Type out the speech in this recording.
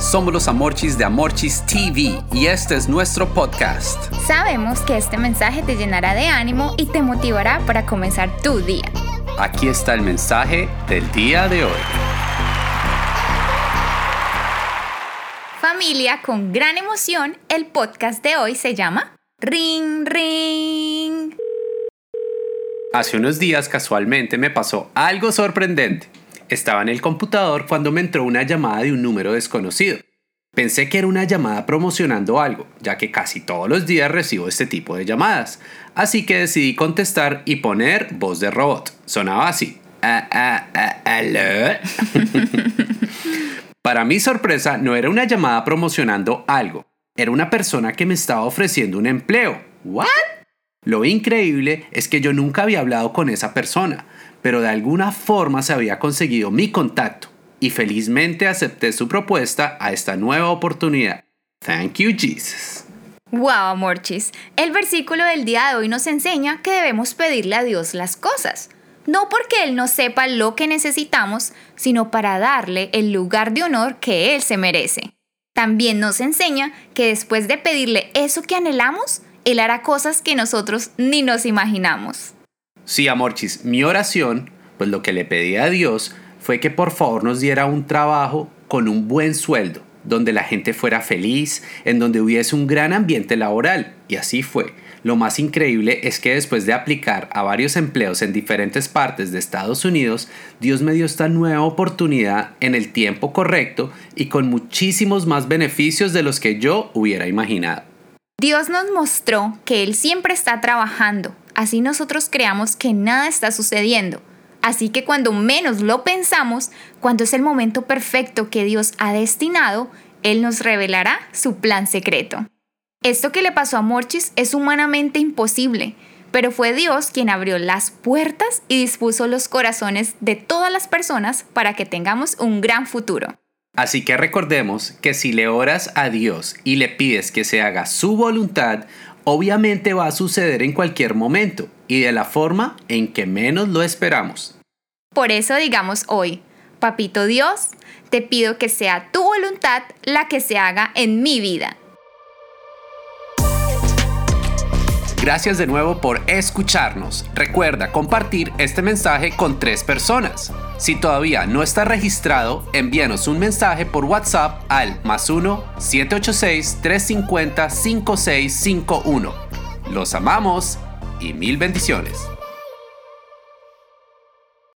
Somos los Amorchis de Amorchis TV y este es nuestro podcast. Sabemos que este mensaje te llenará de ánimo y te motivará para comenzar tu día. Aquí está el mensaje del día de hoy. Familia, con gran emoción, el podcast de hoy se llama Ring Ring. Hace unos días casualmente me pasó algo sorprendente. Estaba en el computador cuando me entró una llamada de un número desconocido. Pensé que era una llamada promocionando algo, ya que casi todos los días recibo este tipo de llamadas. Así que decidí contestar y poner voz de robot. Sonaba así. Ah, ah, ah, Para mi sorpresa, no era una llamada promocionando algo. Era una persona que me estaba ofreciendo un empleo. ¿What? Lo increíble es que yo nunca había hablado con esa persona, pero de alguna forma se había conseguido mi contacto y felizmente acepté su propuesta a esta nueva oportunidad. Thank you, Jesus. Wow, Morchis. El versículo del día de hoy nos enseña que debemos pedirle a Dios las cosas. No porque Él no sepa lo que necesitamos, sino para darle el lugar de honor que Él se merece. También nos enseña que después de pedirle eso que anhelamos, él hará cosas que nosotros ni nos imaginamos. Sí, Amorchis, mi oración, pues lo que le pedí a Dios fue que por favor nos diera un trabajo con un buen sueldo, donde la gente fuera feliz, en donde hubiese un gran ambiente laboral. Y así fue. Lo más increíble es que después de aplicar a varios empleos en diferentes partes de Estados Unidos, Dios me dio esta nueva oportunidad en el tiempo correcto y con muchísimos más beneficios de los que yo hubiera imaginado. Dios nos mostró que Él siempre está trabajando, así nosotros creamos que nada está sucediendo. Así que cuando menos lo pensamos, cuando es el momento perfecto que Dios ha destinado, Él nos revelará su plan secreto. Esto que le pasó a Morchis es humanamente imposible, pero fue Dios quien abrió las puertas y dispuso los corazones de todas las personas para que tengamos un gran futuro. Así que recordemos que si le oras a Dios y le pides que se haga su voluntad, obviamente va a suceder en cualquier momento y de la forma en que menos lo esperamos. Por eso digamos hoy, Papito Dios, te pido que sea tu voluntad la que se haga en mi vida. Gracias de nuevo por escucharnos. Recuerda compartir este mensaje con tres personas. Si todavía no está registrado, envíanos un mensaje por WhatsApp al más 1-786-350-5651. Los amamos y mil bendiciones.